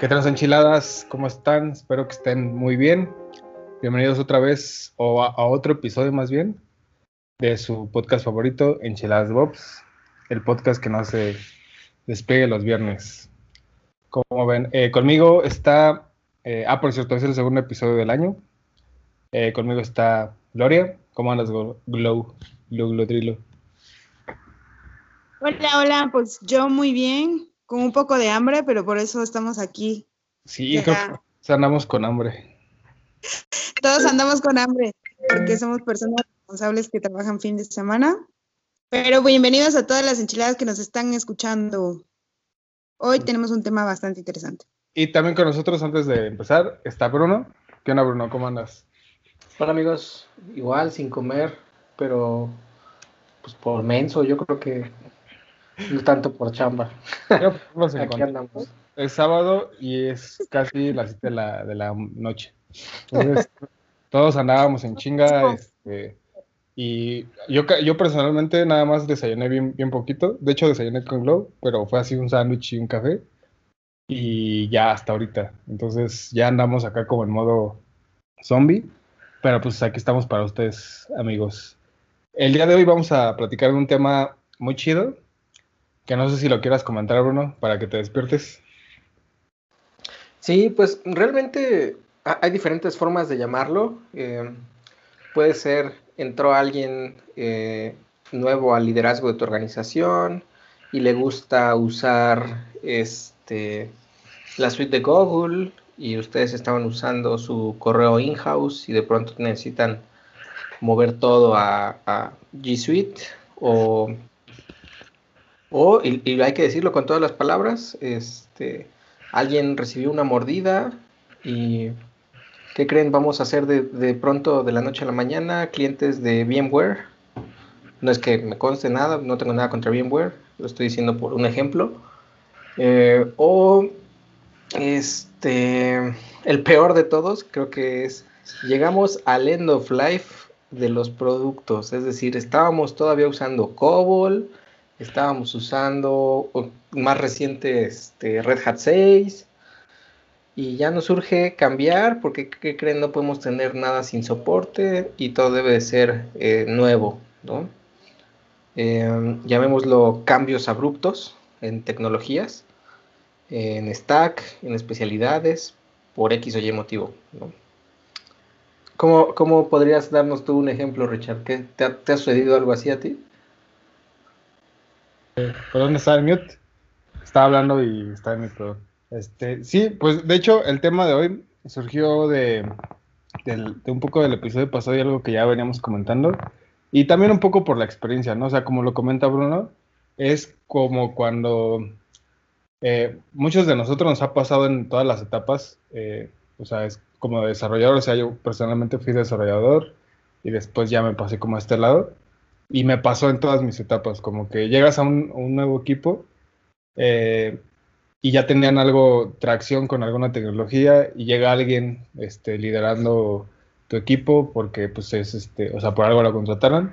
¿Qué tal enchiladas? ¿Cómo están? Espero que estén muy bien. Bienvenidos otra vez, o a, otro episodio más bien, de su podcast favorito, Enchiladas Bobs, el podcast que no se despegue los viernes. Como ven, eh, conmigo está, eh, ah, por cierto, es el segundo episodio del año. Eh, conmigo está Gloria. ¿Cómo andas, Glow? Glow, Glow. Hola, hola, pues yo muy bien, con un poco de hambre, pero por eso estamos aquí. Sí, creo que andamos con hambre. Todos andamos con hambre, porque somos personas responsables que trabajan fin de semana. Pero bienvenidos a todas las enchiladas que nos están escuchando. Hoy tenemos un tema bastante interesante. Y también con nosotros, antes de empezar, está Bruno. ¿Qué onda, Bruno? ¿Cómo andas? Hola, amigos. Igual, sin comer, pero pues por menso, yo creo que no tanto por chamba. Aquí andamos. Es sábado y es casi las 7 de la, de la noche. Entonces, todos andábamos en chinga. Este, y yo, yo personalmente nada más desayuné bien, bien poquito. De hecho, desayuné con Glow, pero fue así un sándwich y un café. Y ya hasta ahorita. Entonces, ya andamos acá como en modo zombie. Pero pues aquí estamos para ustedes, amigos. El día de hoy vamos a platicar de un tema muy chido que no sé si lo quieras comentar, Bruno, para que te despiertes. Sí, pues realmente hay diferentes formas de llamarlo. Eh, puede ser, entró alguien eh, nuevo al liderazgo de tu organización y le gusta usar este, la suite de Google y ustedes estaban usando su correo in-house y de pronto necesitan mover todo a, a G Suite o o, y, hay que decirlo con todas las palabras, este, alguien recibió una mordida y ¿qué creen? Vamos a hacer de, pronto de la noche a la mañana clientes de VMware. No es que me conste nada, no tengo nada contra VMware, lo estoy diciendo por un ejemplo. Eh, o este, el peor de todos, creo que es, llegamos al end of life de los productos, es decir, estábamos todavía usando COBOL, estábamos usando más reciente este, Red Hat 6 y ya nos urge cambiar porque ¿qué creen? No podemos tener nada sin soporte y todo debe de ser eh, nuevo, ¿no? Em, llamémoslo cambios abruptos en tecnologías, en stack, en especialidades, por X o Y motivo, ¿no? ¿Cómo, podrías darnos tú un ejemplo, Richard? ¿Qué, te, ¿Te ha sucedido algo así a ti? ¿Por dónde está el mute? Estaba hablando y está en mute. Este, sí, pues de hecho el tema de hoy surgió de, un poco del episodio pasado y algo que ya veníamos comentando. Y también un poco por la experiencia, ¿no? O sea, como lo comenta Bruno, es como cuando eh, muchos de nosotros nos ha pasado en todas las etapas, eh, o sea, es como desarrollador, o sea, yo personalmente fui desarrollador y después ya me pasé como a este lado. Y me pasó en todas mis etapas, como que llegas a un, nuevo equipo eh, y ya tenían algo, tracción con alguna tecnología y llega alguien este, liderando tu equipo porque pues es, este, o sea, por algo lo contrataron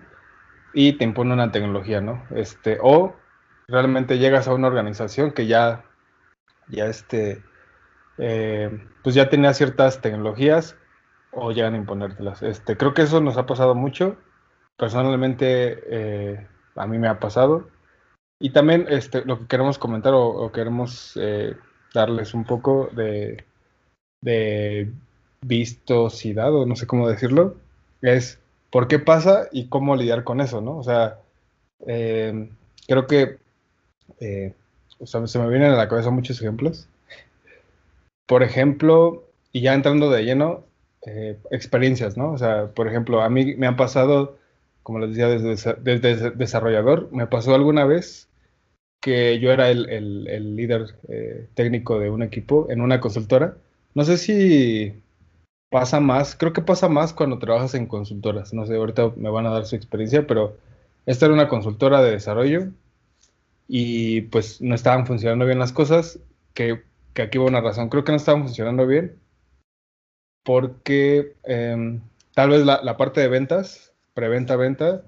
y te impone una tecnología, ¿no? Este, o realmente llegas a una organización que ya, ya este, eh, pues ya tenía ciertas tecnologías o llegan a imponértelas. Este, creo que eso nos ha pasado mucho personalmente eh, a mí me ha pasado. Y también este, lo que queremos comentar o, queremos eh, darles un poco de, de vistosidad, o no sé cómo decirlo, es por qué pasa y cómo lidiar con eso, ¿no? O sea, eh, creo que o sea, se me vienen a la cabeza muchos ejemplos. Por ejemplo, y ya entrando de lleno, experiencias, ¿no? O sea, por ejemplo, a mí me han pasado como les decía, desde, desarrollador. Me pasó alguna vez que yo era el, líder eh, técnico de un equipo en una consultora. No sé si pasa más, creo que pasa más cuando trabajas en consultoras. No sé, ahorita me van a dar su experiencia, pero esta era una consultora de desarrollo y pues no estaban funcionando bien las cosas, que, aquí va una razón. Creo que no estaban funcionando bien porque em, tal vez la parte de ventas preventa, venta,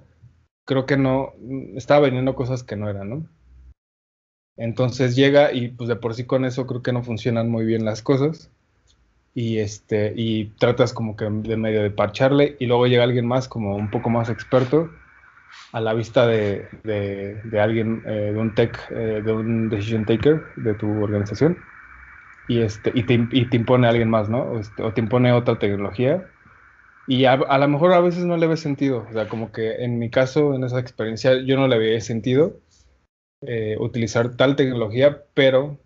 creo que no, estaba vendiendo cosas que no eran, ¿no? Entonces llega y pues de por sí con eso creo que no funcionan muy bien las cosas. Y este, y tratas como que de medio de parcharle, y luego llega alguien más como un poco más experto a la vista de, de, alguien, eh, de un tech, eh, de un decision taker de tu organización, y, este, y, te, y te impone a alguien más, ¿no? O, este, o te impone otra tecnología, y a, a, lo mejor a veces no le ve sentido, o sea, como que en mi caso, en esa experiencia, yo no le veía sentido eh, utilizar tal tecnología, pero,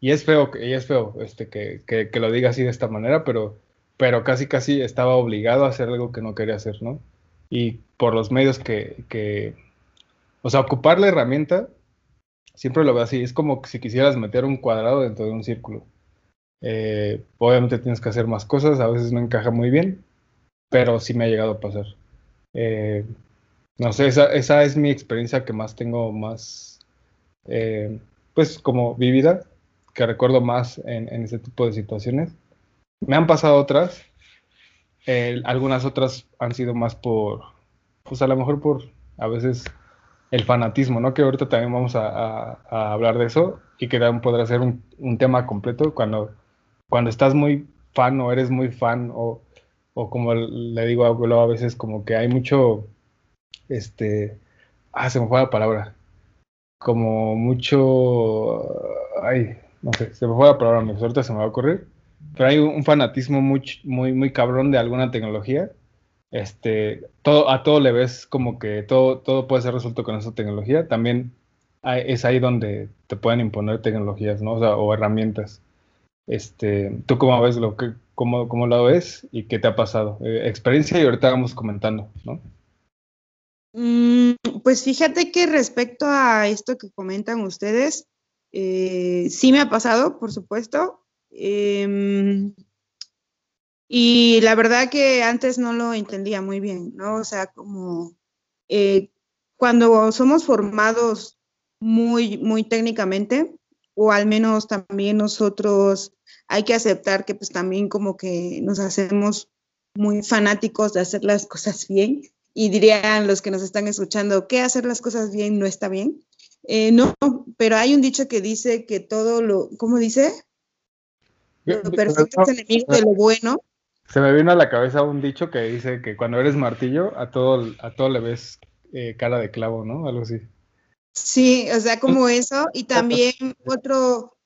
y es feo, y es feo este, que, que, que, lo diga así de esta manera, pero, pero casi casi estaba obligado a hacer algo que no quería hacer, ¿no? Y por los medios que, que o sea, ocupar la herramienta, siempre lo veo así, es como si quisieras meter un cuadrado dentro de un círculo. Eh, obviamente tienes que hacer más cosas, a veces no encaja muy bien, pero sí me ha llegado a pasar. Eh, no sé, esa, esa, es mi experiencia que más tengo más, eh, pues como vivida, que recuerdo más en, en, ese tipo de situaciones. Me han pasado otras, eh, algunas otras han sido más por, pues a lo mejor por a veces el fanatismo, ¿no? Que ahorita también vamos a, a, a hablar de eso y que también podrá ser un, un, tema completo cuando, cuando estás muy fan o eres muy fan o, o como le digo a a veces como que hay mucho, este, ah, se me fue la palabra, como mucho, ay, no sé, se me fue la palabra, mi ahorita se me va a ocurrir, pero hay un fanatismo muy, muy, muy cabrón de alguna tecnología. Este, todo, a todo le ves como que todo, todo puede ser resuelto con esa tecnología. También hay, es ahí donde te pueden imponer tecnologías, ¿no? O, sea, o herramientas. Este, ¿Tú cómo ves lo que, cómo, cómo lo ves y qué te ha pasado? Eh, experiencia y ahorita vamos comentando, ¿no? Mm, pues fíjate que respecto a esto que comentan ustedes, eh, sí me ha pasado, por supuesto. Eh, y la verdad que antes no lo entendía muy bien, ¿no? O sea, como eh, cuando somos formados muy, muy técnicamente, o al menos también nosotros hay que aceptar que pues también como que nos hacemos muy fanáticos de hacer las cosas bien y dirían los que nos están escuchando que hacer las cosas bien no está bien. Eh, no, pero hay un dicho que dice que todo lo, ¿cómo dice? Lo perfecto es enemigo de lo bueno. Se me vino a la cabeza un dicho que dice que cuando eres martillo a todo, a todo le ves eh, cara de clavo, ¿no? Algo así. Sí, o sea, como eso. Y también otro,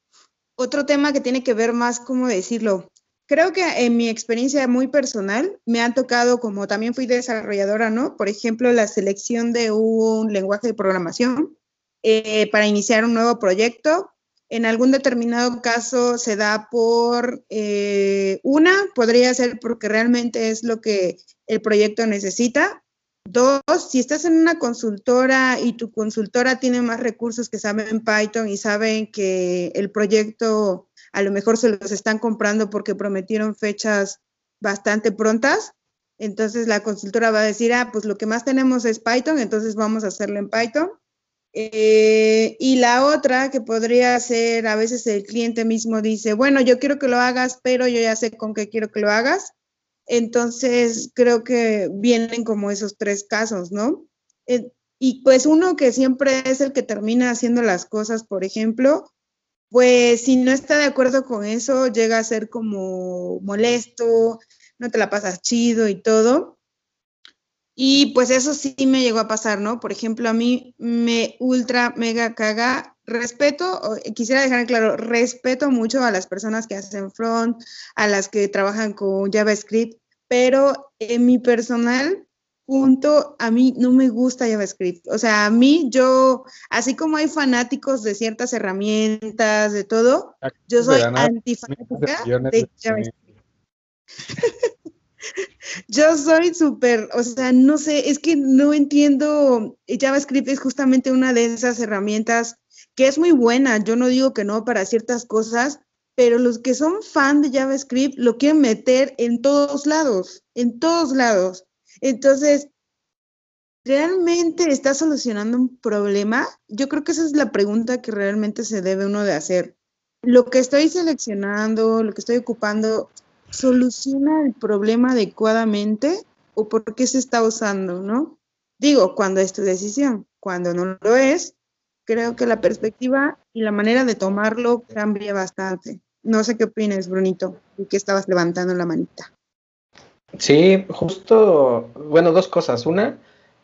otro tema que tiene que ver más, ¿cómo decirlo? Creo que en mi experiencia muy personal me han tocado, como también fui desarrolladora, ¿no? Por ejemplo, la selección de un lenguaje de programación eh, para iniciar un nuevo proyecto. En algún determinado caso se da por eh, una, podría ser porque realmente es lo que el proyecto necesita. Dos, si estás en una consultora y tu consultora tiene más recursos que saben Python y saben que el proyecto a lo mejor se los están comprando porque prometieron fechas bastante prontas, entonces la consultora va a decir, ah, pues lo que más tenemos es Python, entonces vamos a hacerlo en Python. Eh, y la otra que podría ser, a veces el cliente mismo dice, bueno, yo quiero que lo hagas, pero yo ya sé con qué quiero que lo hagas. Entonces, creo que vienen como esos tres casos, ¿no? Eh, y pues uno que siempre es el que termina haciendo las cosas, por ejemplo, pues si no está de acuerdo con eso, llega a ser como molesto, no te la pasas chido y todo. Y pues eso sí me llegó a pasar, ¿no? Por ejemplo, a mí me ultra, mega caga. Respeto, quisiera dejar claro, respeto mucho a las personas que hacen front, a las que trabajan con JavaScript, pero en mi personal punto, a mí no me gusta JavaScript. O sea, a mí yo, así como hay fanáticos de ciertas herramientas, de todo, yo soy antifanática de JavaScript. Yo soy súper, o sea, no sé, es que no entiendo, JavaScript es justamente una de esas herramientas que es muy buena, yo no digo que no para ciertas cosas, pero los que son fan de JavaScript lo quieren meter en todos lados, en todos lados. Entonces, ¿realmente está solucionando un problema? Yo creo que esa es la pregunta que realmente se debe uno de hacer. Lo que estoy seleccionando, lo que estoy ocupando, soluciona el problema adecuadamente o por qué se está usando, ¿no? Digo, cuando es tu decisión, cuando no lo es, creo que la perspectiva y la manera de tomarlo cambia bastante. No sé qué opinas, Brunito, y que estabas levantando la manita. Sí, justo, bueno, dos cosas. Una,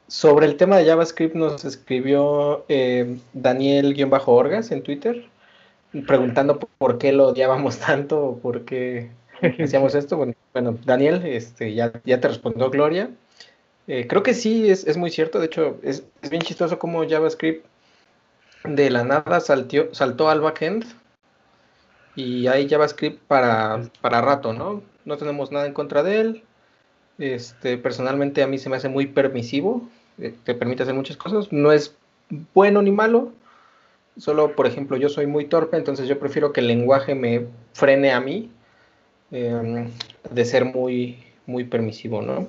sobre el tema de JavaScript nos escribió eh, Daniel-Orgas en Twitter, preguntando por qué lo odiábamos tanto, por qué hacíamos esto. Bueno, Daniel, este, ya, ya te respondió Gloria. Eh, creo que sí, es, muy cierto. De hecho, es, bien chistoso cómo JavaScript de la nada saltó al backend y hay JavaScript para, para rato, ¿no? No tenemos nada en contra de él. Este, personalmente a mí se me hace muy permisivo, eh, te permite hacer muchas cosas. No es bueno ni malo, solo por ejemplo yo soy muy torpe, entonces yo prefiero que el lenguaje me frene a mí em, de ser muy, muy permisivo, ¿no?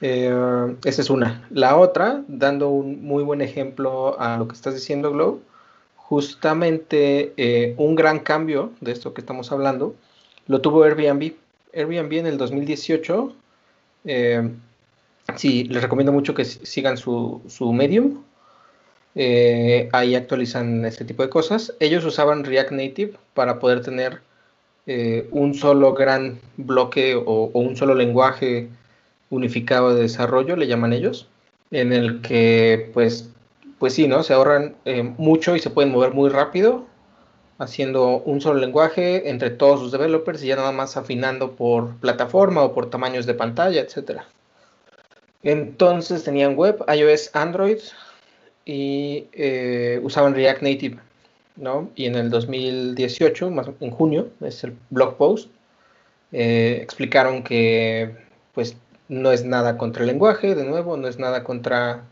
Eh, esa es una. La otra, dando un muy buen ejemplo a lo que estás diciendo, Glow, justamente eh, un gran cambio de esto que estamos hablando lo tuvo Airbnb. Airbnb en el 2018, eh, sí, les recomiendo mucho que sigan su, su Medium. ahí actualizan este tipo de cosas. Ellos usaban React Native para poder tener un solo gran bloque o, o un solo lenguaje unificado de desarrollo, le llaman ellos, en el que pues, pues sí, ¿no? Se ahorran eh, mucho y se pueden mover muy rápido haciendo un solo lenguaje entre todos sus developers y ya nada más afinando por plataforma o por tamaños de pantalla, etcétera. Entonces tenían web, iOS, Android y eh, usaban React Native, ¿no? Y en el 2018, más en junio, es el blog post, eh, explicaron que pues no es nada contra el lenguaje, de nuevo, no es nada contra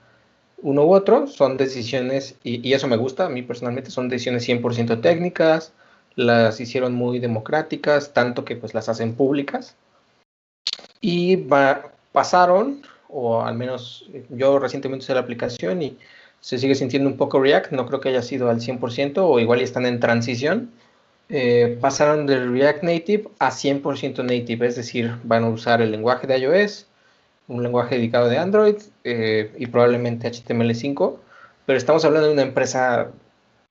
uno u otro, son decisiones, y, eso me gusta a mí personalmente, son decisiones 100% técnicas, las hicieron muy democráticas, tanto que pues las hacen públicas. Y pasaron, o al menos yo recientemente usé la aplicación y se sigue sintiendo un poco React, no creo que haya sido al 100% o igual están en transición. Eh, pasaron de React Native a 100% Native, es decir, van a usar el lenguaje de iOS, un lenguaje dedicado de Android eh, y probablemente HTML5, pero estamos hablando de una empresa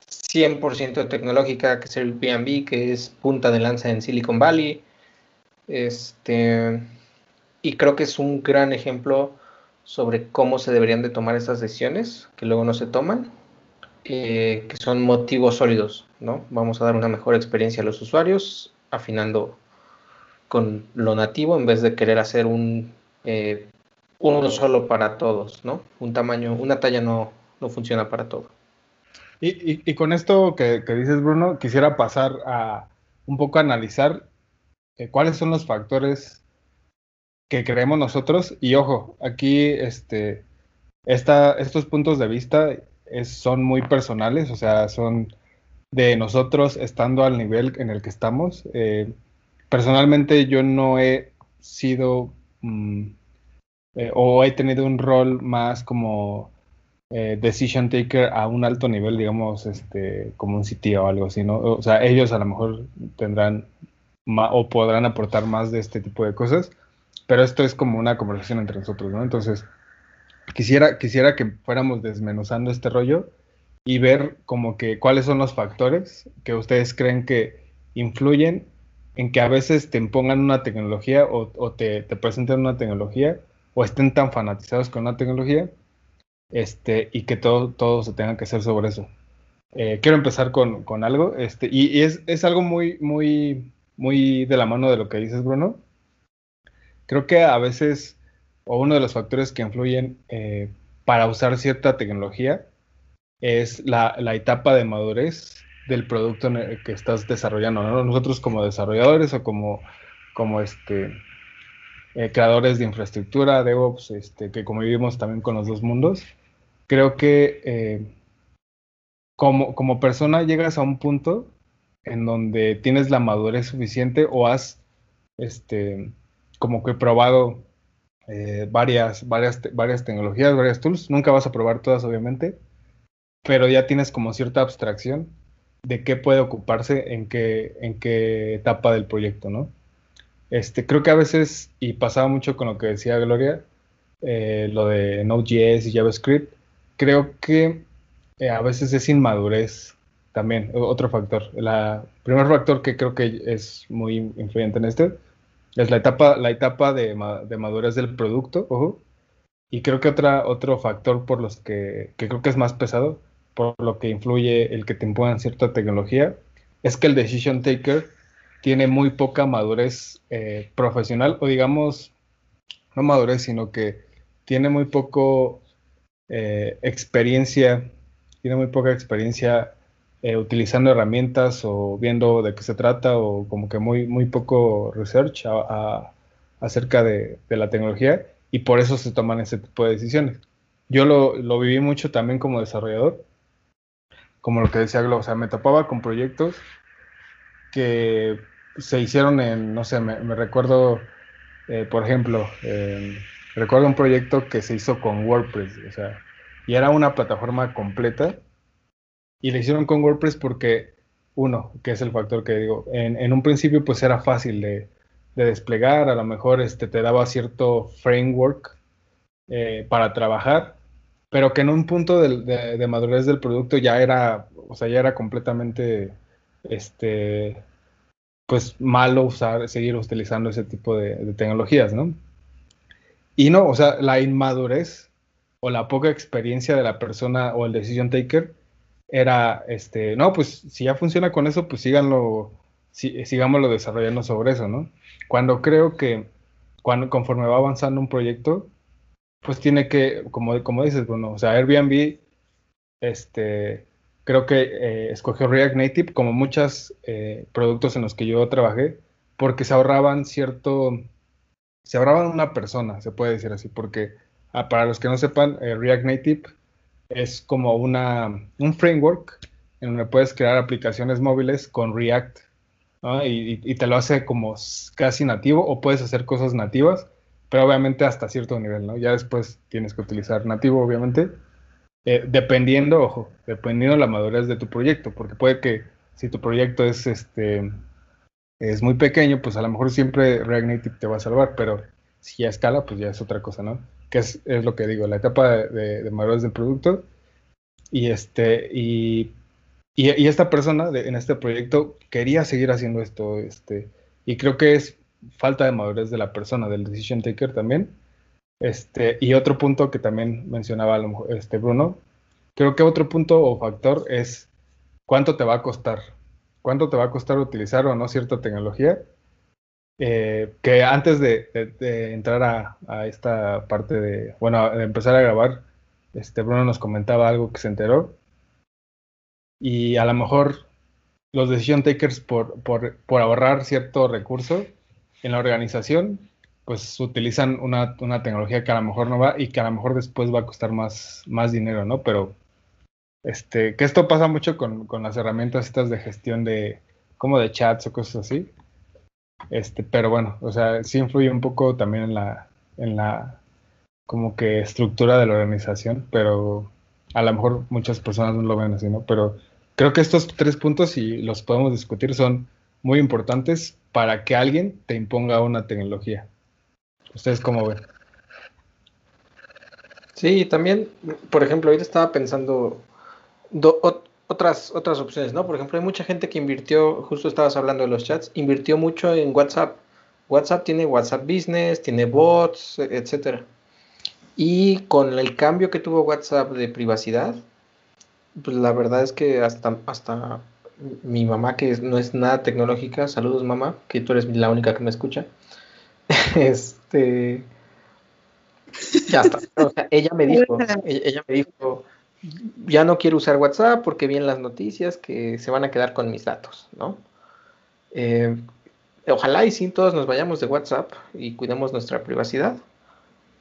100% tecnológica que es el Airbnb, que es punta de lanza en Silicon Valley. Este, y creo que es un gran ejemplo sobre cómo se deberían de tomar estas decisiones que luego no se toman, eh, que son motivos sólidos, ¿no? Vamos a dar una mejor experiencia a los usuarios, afinando con lo nativo en vez de querer hacer un eh, uno solo para todos, ¿no? Un tamaño, una talla no, no funciona para todo. Y, con esto que, dices, Bruno, quisiera pasar a un poco analizar eh, cuáles son los factores que creemos nosotros. Y ojo, aquí este, esta, estos puntos de vista son muy personales, o sea, son de nosotros estando al nivel en el que estamos. Eh, personalmente yo no he sido Mm, eh, o he tenido un rol más como eh, decision taker a un alto nivel, digamos, este, como un CTO o algo así, ¿no? O sea, ellos a lo mejor tendrán o podrán aportar más de este tipo de cosas, pero esto es como una conversación entre nosotros, ¿no? Entonces, quisiera, quisiera que fuéramos desmenuzando este rollo y ver como que cuáles son los factores que ustedes creen que influyen en que a veces te impongan una tecnología o, te, presenten una tecnología o estén tan fanatizados con una tecnología este, y que todo, todo se tenga que hacer sobre eso. Eh, quiero empezar con, algo este, y, es, algo muy, muy, muy de la mano de lo que dices, Bruno. Creo que a veces, o uno de los factores que influyen eh, para usar cierta tecnología es la, etapa de madurez del producto que estás desarrollando. Nosotros como desarrolladores o como, como este, eh, creadores de infraestructura, DevOps, este, que convivimos también con los dos mundos, creo que eh, como, como persona llegas a un punto en donde tienes la madurez suficiente o has este, como que probado eh, varias, varias, varias tecnologías, varias tools. Nunca vas a probar todas, obviamente, pero ya tienes como cierta abstracción de qué puede ocuparse en qué, en qué etapa del proyecto, ¿no? Este, creo que a veces, y pasaba mucho con lo que decía Gloria, eh, lo de Node.js y JavaScript, creo que eh, a veces es inmadurez también, otro factor. El primer factor que creo que es muy influyente en este es la etapa, la etapa de, madurez del producto. Y creo que otra, otro factor por los que, que creo que es más pesado, por lo que influye el que te impongan cierta tecnología, es que el decision taker tiene muy poca madurez eh, profesional, o digamos, no madurez, sino que tiene muy poco eh, experiencia, tiene muy poca experiencia eh, utilizando herramientas o viendo de qué se trata o como que muy, muy poco research acerca de, la tecnología y por eso se toman ese tipo de decisiones. Yo lo, lo viví mucho también como desarrollador, como lo que decía Glo, o sea, me topaba con proyectos que se hicieron en, no sé, me, recuerdo, eh, por ejemplo, recuerdo un proyecto que se hizo con WordPress, o sea, y era una plataforma completa, y le hicieron con WordPress porque, uno, que es el factor que digo, en, un principio pues era fácil de, desplegar, a lo mejor este, te daba cierto framework eh, para trabajar, pero que en un punto de, de, madurez del producto ya era, o sea, ya era completamente, este, pues malo usar, seguir utilizando ese tipo de, tecnologías, ¿no? Y no, o sea, la inmadurez o la poca experiencia de la persona o el decision taker era, este, no, pues si ya funciona con eso, pues síganlo, sigámoslo desarrollando sobre eso, ¿no? Cuando creo que cuando, conforme va avanzando un proyecto, pues tiene que, como, como dices, bueno, o sea, Airbnb, este, creo que eh, escogió React Native como muchos eh, productos en los que yo trabajé, porque se ahorraban cierto, se ahorraban una persona, se puede decir así, porque ah, para los que no sepan, eh, React Native es como una, un framework en donde puedes crear aplicaciones móviles con React y, y, te lo hace como casi nativo o puedes hacer cosas nativas, pero obviamente hasta cierto nivel, ¿no? Ya después tienes que utilizar nativo, obviamente eh, dependiendo, ojo, dependiendo de la madurez de tu proyecto, porque puede que si tu proyecto es este es muy pequeño, pues a lo mejor siempre React Native te va a salvar, pero si ya escala, pues ya es otra cosa, ¿no? Que es, lo que digo, la etapa de, madurez del producto. Y este, y, y, esta persona en este proyecto quería seguir haciendo esto, este, y creo que es falta de madurez de la persona, del decision taker también, este, y otro punto que también mencionaba este Bruno, creo que otro punto o factor es cuánto te va a costar, cuánto te va a costar utilizar o no cierta tecnología. Eh, que antes de, entrar a, esta parte de, bueno, de empezar a grabar, este Bruno nos comentaba algo que se enteró. Y a lo mejor los decision takers por, por, por ahorrar cierto recurso en la organización pues utilizan una, tecnología que a lo mejor no va y que a lo mejor después va a costar más, más dinero, ¿no? Pero este, que esto pasa mucho con, las herramientas estas de gestión de, como de chats o cosas así. Este, pero bueno, o sea, sí influye un poco también en la, en la, como que estructura de la organización, pero a lo mejor muchas personas no lo ven así, ¿no? Pero creo que estos tres puntos, y los podemos discutir, son muy importantes para que alguien te imponga una tecnología. ¿Ustedes cómo ven? Sí, también, por ejemplo, ahorita estaba pensando otras, otras opciones, ¿no? Por ejemplo, hay mucha gente que invirtió, justo estabas hablando de los chats, invirtió mucho en WhatsApp. WhatsApp tiene WhatsApp Business, tiene bots, etcétera. Y con el cambio que tuvo WhatsApp de privacidad, pues la verdad es que hasta, hasta mi mamá, que no es nada tecnológica, saludos mamá, que tú eres la única que me escucha, este. Ya está. ella me dijo, ella me dijo, ya no quiero usar WhatsApp porque vi en las noticias que se van a quedar con mis datos, ¿no? Eh, ojalá y sí todos nos vayamos de WhatsApp y cuidemos nuestra privacidad,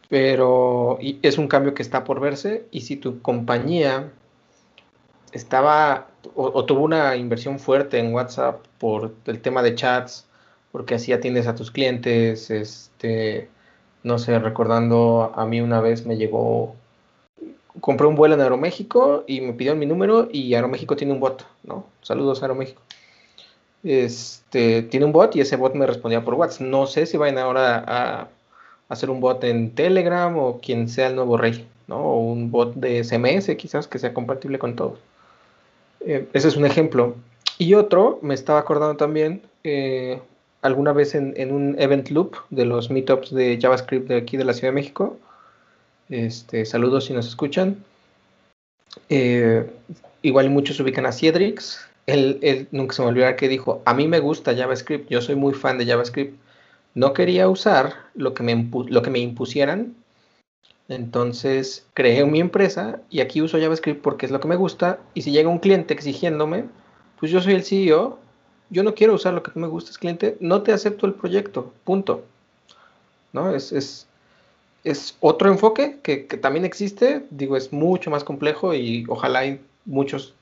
pero es un cambio que está por verse y si tu compañía estaba o, tuvo una inversión fuerte en WhatsApp por el tema de chats, porque así atiendes a tus clientes, este, no sé, recordando a mí una vez me llegó, compré un vuelo en Aeroméxico y me pidieron mi número y Aeroméxico tiene un bot, ¿no? Saludos Aeroméxico. Este, tiene un bot y ese bot me respondía por WhatsApp. No sé si vayan ahora a hacer un bot en Telegram o quien sea el nuevo rey, ¿no? O un bot de CMS quizás que sea compatible con todos. Eh, ese es un ejemplo. Y otro, me estaba acordando también, eh, alguna vez en, un event loop de los meetups de JavaScript de aquí de la Ciudad de México. Este, saludos si nos escuchan. Eh, igual muchos ubican a Ciedrix. Él, nunca se me olvidará que dijo, a mí me gusta JavaScript, yo soy muy fan de JavaScript. No quería usar lo que me, lo que me impusieran. Entonces creé mi empresa y aquí uso JavaScript porque es lo que me gusta. Y si llega un cliente exigiéndome, pues yo soy el CEO, yo no quiero usar lo que me gustes, cliente, no te acepto el proyecto, punto. ¿No? Es, es, es otro enfoque que, también existe, digo, es mucho más complejo y ojalá muchos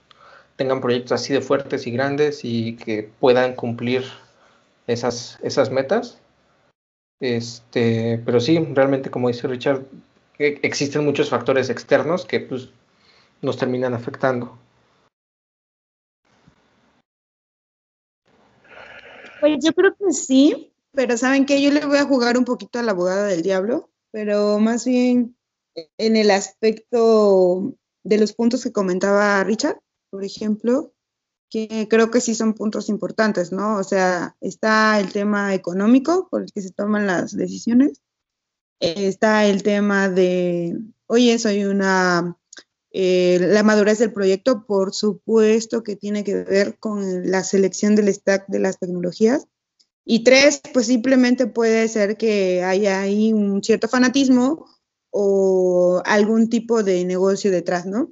tengan proyectos así de fuertes y grandes y que puedan cumplir esas, esas metas. Este, pero sí, realmente como dice Richard, e, existen muchos factores externos que pues, nos terminan afectando. Pues yo creo que sí, pero ¿saben qué? Yo le voy a jugar un poquito a la abogada del diablo, pero más bien en el aspecto de los puntos que comentaba Richard, por ejemplo, que creo que sí son puntos importantes, ¿no? O sea, está el tema económico por el que se toman las decisiones, está el tema de, oye, soy una eh, la madurez del proyecto, por supuesto que tiene que ver con la selección del stack de las tecnologías. Y tres, pues simplemente puede ser que haya ahí un cierto fanatismo o algún tipo de negocio detrás, ¿no?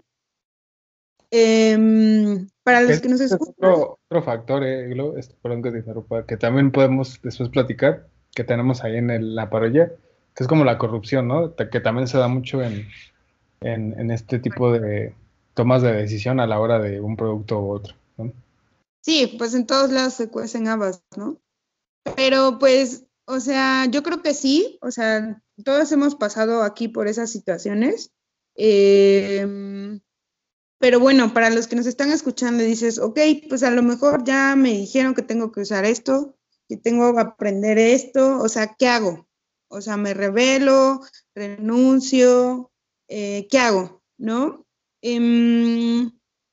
Em, para los que nos escuchan. Otro, otro factor, eh, este, perdón que te interrumpa, que también podemos después platicar, que tenemos ahí en la parodia, que es como la corrupción, ¿no? Que también se da mucho en, en, este tipo de tomas de decisión a la hora de un producto u otro. ¿no? Sí, pues en todos lados se cuecen habas, ¿no? Pero pues, o sea, yo creo que sí, o sea, todos hemos pasado aquí por esas situaciones. Em, pero bueno, para los que nos están escuchando, dices, ok, pues a lo mejor ya me dijeron que tengo que usar esto, que tengo que aprender esto, o sea, ¿qué hago? O sea, me revelo, renuncio, eh, ¿qué hago? ¿No? Em,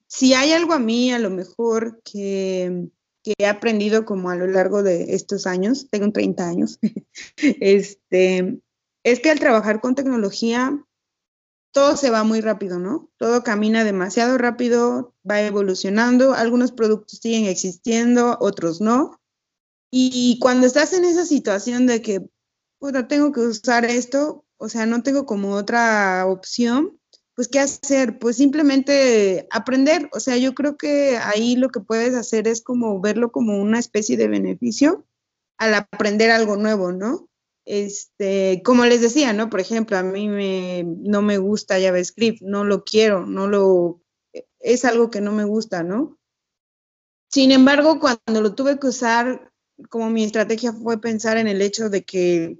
si hay algo a mí, a lo mejor que, he aprendido como a lo largo de estos años, tengo 30 años, este, es que al trabajar con tecnología, todo se va muy rápido, ¿no? Todo camina demasiado rápido, va evolucionando, algunos productos siguen existiendo, otros no. Y cuando estás en esa situación de que, puta, tengo que usar esto, o sea, no tengo como otra opción, pues ¿qué hacer? Pues simplemente aprender, o sea, yo creo que ahí lo que puedes hacer es como verlo como una especie de beneficio al aprender algo nuevo, ¿no? Este, como les decía, ¿no? Por ejemplo, a mí me, no me gusta JavaScript, no lo quiero, no lo, es algo que no me gusta, ¿no? Sin embargo, cuando lo tuve que usar, como mi estrategia fue pensar en el hecho de que,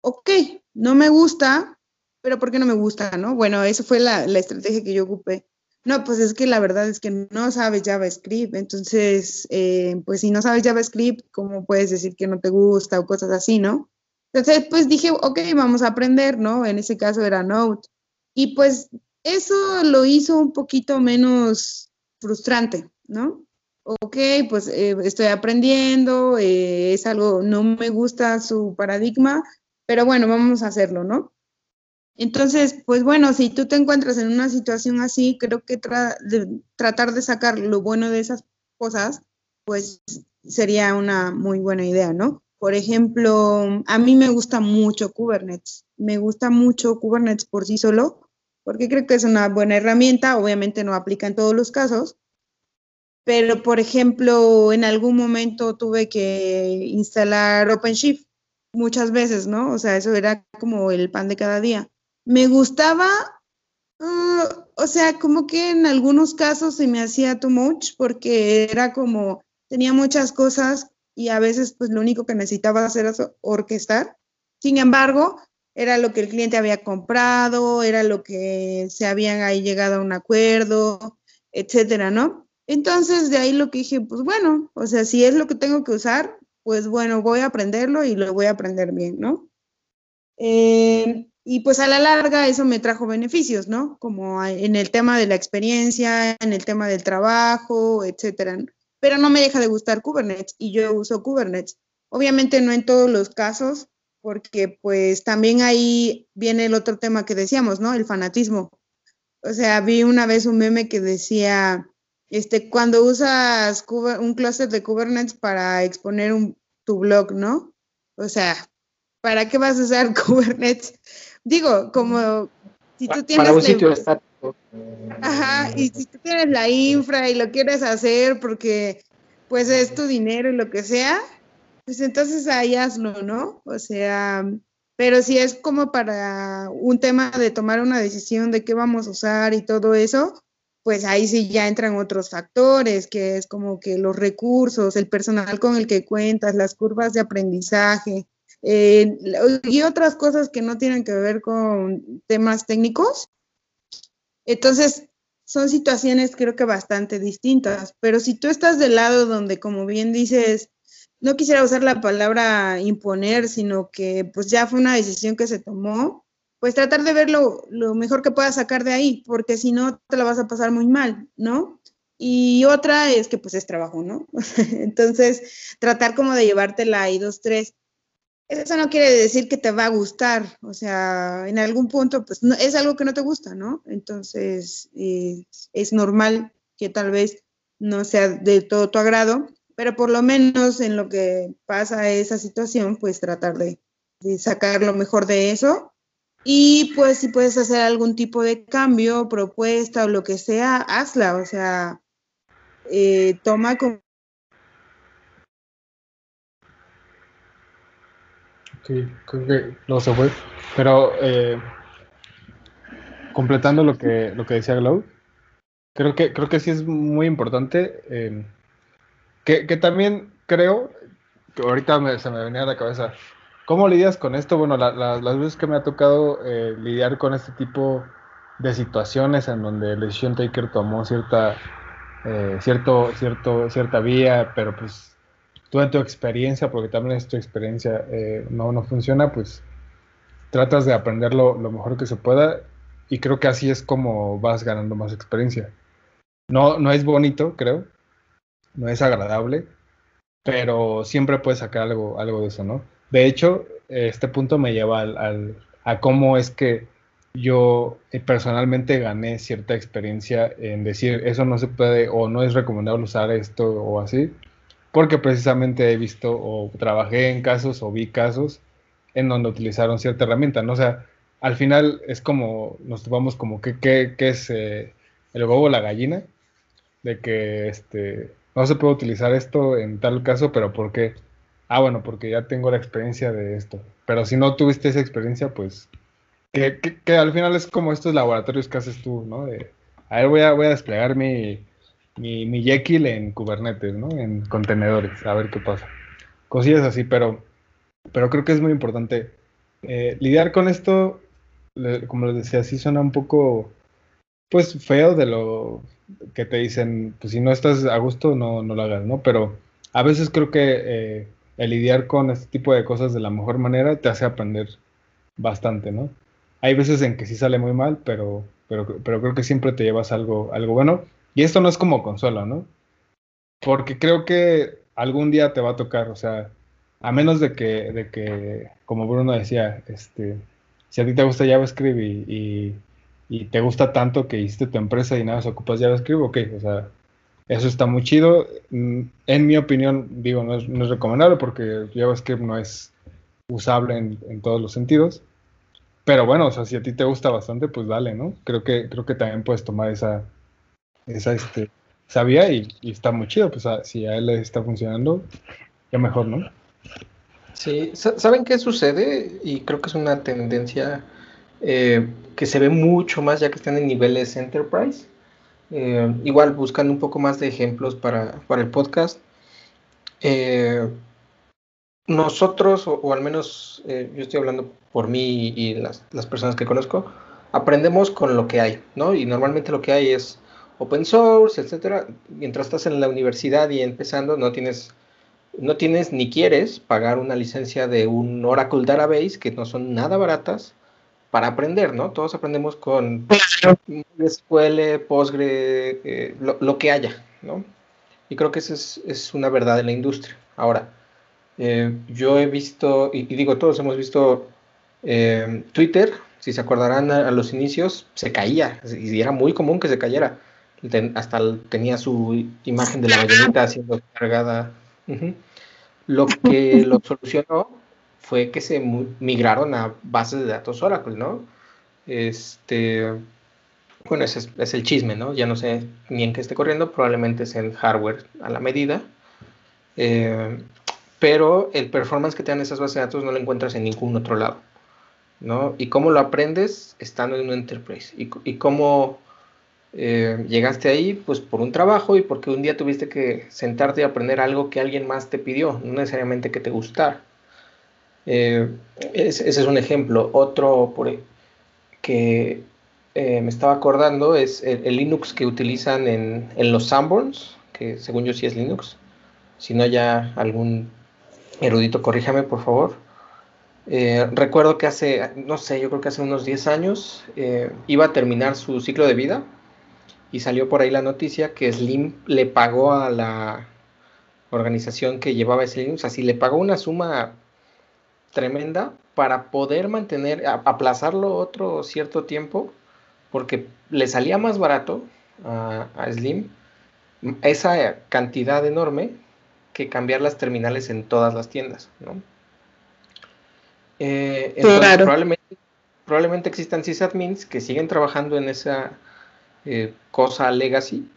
ok, no me gusta, pero ¿por qué no me gusta, no? Bueno, eso fue la, estrategia que yo ocupé. No, pues es que la verdad es que no sabes JavaScript, entonces, eh, pues si no sabes JavaScript, ¿cómo puedes decir que no te gusta o cosas así, no? Entonces, pues dije, ok, vamos a aprender, ¿no? En ese caso era Node. Y pues eso lo hizo un poquito menos frustrante, ¿no? Ok, pues eh, estoy aprendiendo, eh, es algo, no me gusta su paradigma, pero bueno, vamos a hacerlo, ¿no? Entonces, pues bueno, si tú te encuentras en una situación así, creo que tratar de sacar lo bueno de esas cosas, pues sería una muy buena idea, ¿no? Por ejemplo, a mí me gusta mucho Kubernetes, me gusta mucho Kubernetes por sí solo, porque creo que es una buena herramienta, obviamente no aplica en todos los casos, pero por ejemplo, en algún momento tuve que instalar OpenShift muchas veces, ¿no? O sea, eso era como el pan de cada día. Me gustaba, uh, o sea, como que en algunos casos se me hacía too much porque era como, tenía muchas cosas y a veces pues lo único que necesitaba hacer era orquestar. Sin embargo, era lo que el cliente había comprado, era lo que se habían ahí llegado a un acuerdo, etcétera, ¿no? Entonces, de ahí lo que dije, pues bueno, o sea, si es lo que tengo que usar, pues bueno, voy a aprenderlo y lo voy a aprender bien, ¿no? Eh, Y pues a la larga eso me trajo beneficios, ¿no? Como en el tema de la experiencia, en el tema del trabajo, etcétera. Pero no me deja de gustar Kubernetes y yo uso Kubernetes. Obviamente no en todos los casos, porque pues también ahí viene el otro tema que decíamos, ¿no? El fanatismo. O sea, vi una vez un meme que decía, este, cuando usas un closet de Kubernetes para exponer tu blog, ¿no? O sea, ¿para qué vas a usar Kubernetes? Digo, como si tú tienes... Para un sitio estático. Ajá, y si tú tienes la infra y lo quieres hacer porque pues es tu dinero y lo que sea, pues entonces ahí hazlo, ¿no? O sea, pero si es como para un tema de tomar una decisión de qué vamos a usar y todo eso, pues ahí sí ya entran otros factores, que es como que los recursos, el personal con el que cuentas, las curvas de aprendizaje eh, y otras cosas que no tienen que ver con temas técnicos. Entonces, son situaciones creo que bastante distintas, pero si tú estás del lado donde, como bien dices, no quisiera usar la palabra imponer, sino que pues ya fue una decisión que se tomó, pues tratar de ver lo, mejor que puedas sacar de ahí, porque si no te la vas a pasar muy mal, ¿no? Y otra es que pues es trabajo, ¿no? Entonces, tratar como de llevártela ahí dos, tres. Eso no quiere decir que te va a gustar, o sea, en algún punto pues no, es algo que no te gusta, ¿no? Entonces, es normal que tal vez no sea de todo tu agrado, pero por lo menos en lo que pasa esa situación, pues tratar de, de sacar lo mejor de eso y pues si puedes hacer algún tipo de cambio, propuesta o lo que sea, hazla. O sea, eh, toma como... Sí, creo que no se fue. Pero eh, completando lo que, lo que decía Glow, creo que, creo que sí es muy importante. Eh, que, que, también creo, que ahorita se me venía a la cabeza, ¿Cómo lidias con esto? Bueno, las veces que me ha tocado eh, lidiar con este tipo de situaciones en donde el decision taker tomó cierta, eh, cierto, cierto, cierta vía, pero pues tú en tu experiencia, porque también es tu experiencia, eh, no, no funciona, pues tratas de aprenderlo lo mejor que se pueda y creo que así es como vas ganando más experiencia. No, no es bonito, creo, no es agradable, pero siempre puedes sacar algo, algo de eso, ¿no? De hecho, este punto me lleva al, a cómo es que yo eh, personalmente gané cierta experiencia en decir eso no se puede o no es recomendable usar esto o así, porque precisamente he visto o trabajé en casos o vi casos en donde utilizaron cierta herramienta, ¿no? O sea, al final es como, nos tomamos como que, qué es eh, el huevo o la gallina, de que este, no se puede utilizar esto en tal caso, pero ¿por qué? ah, bueno, porque ya tengo la experiencia de esto. Pero si no tuviste esa experiencia, pues, que, que, al final es como estos laboratorios que haces tú, ¿no? De, a ver, voy a, voy a desplegar mi, mi, mi Jekyll en Kubernetes, ¿no? En contenedores, a ver qué pasa. Cosillas así, pero, pero creo que es muy importante. Eh, lidiar con esto, como les decía, sí suena un poco, pues, feo de lo que te dicen, pues si no estás a gusto, no, no lo hagas, ¿no? Pero a veces creo que eh, el lidiar con este tipo de cosas de la mejor manera te hace aprender bastante, ¿no? Hay veces en que sí sale muy mal, pero, pero, pero creo que siempre te llevas algo, algo bueno. Y esto no es como consuelo, ¿no? Porque creo que algún día te va a tocar, o sea, a menos de que, de que como Bruno decía, este, si a ti te gusta JavaScript y, y, y te gusta tanto que hiciste tu empresa y nada, se ocupas JavaScript, ok, o sea, eso está muy chido. Mm, en mi opinión, digo, no es, recomendable porque JavaScript no es usable en, todos los sentidos. Pero bueno, o sea, si a ti te gusta bastante, pues dale, ¿no? Creo que, creo que también puedes tomar esa, esa, este, esa vía y, está muy chido. Pues si a él le está funcionando, ya mejor, ¿no? Sí, ¿saben qué sucede? Y creo que es una tendencia eh, que se ve mucho más ya que están en niveles enterprise eh, igual buscando un poco más de ejemplos para, el podcast. Eh, nosotros, o, al menos yo estoy hablando por mí y, las, personas que conozco, aprendemos con lo que hay, ¿no? Y normalmente lo que hay es open source, etcétera. Mientras estás en la universidad y empezando, no tienes, no tienes ni quieres pagar una licencia de un Oracle Database, que no son nada baratas, para aprender, ¿no? Todos aprendemos con SQL, Postgre, eh, lo, que haya, ¿no? Y creo que esa es, una verdad en la industria. Ahora, eh, yo he visto, y, digo, todos hemos visto eh, Twitter, si se acordarán a, los inicios, se caía, y era muy común que se cayera. Hasta tenía su imagen de la ballenita siendo cargada. Lo que lo solucionó fue que se migraron a bases de datos Oracle, ¿no? Este, bueno, ese es, el chisme, ¿no? Ya no sé ni en qué esté corriendo, probablemente es en hardware a la medida. Eh, pero el performance que te dan esas bases de datos no lo encuentras en ningún otro lado, ¿no? Y cómo lo aprendes estando en un enterprise. Y, cómo eh, llegaste ahí, pues por un trabajo y porque un día tuviste que sentarte y aprender algo que alguien más te pidió, no necesariamente que te gustara. Eh, ese, es un ejemplo. Otro por, e, que eh, me estaba acordando es el, Linux que utilizan en, los Sanborns, que según yo sí es Linux. Si no ya algún erudito, corríjame por favor. Eh, recuerdo que hace, no sé, yo creo que hace unos 10 años iba a terminar su ciclo de vida y salió por ahí la noticia que Slim le pagó a la organización que llevaba ese Linux, así le pagó una suma tremenda para poder mantener, aplazarlo otro cierto tiempo, porque le salía más barato a, Slim esa cantidad enorme que cambiar las terminales en todas las tiendas, ¿no? Eh, probablemente, probablemente existan sysadmins que siguen trabajando en esa eh, cosa legacy,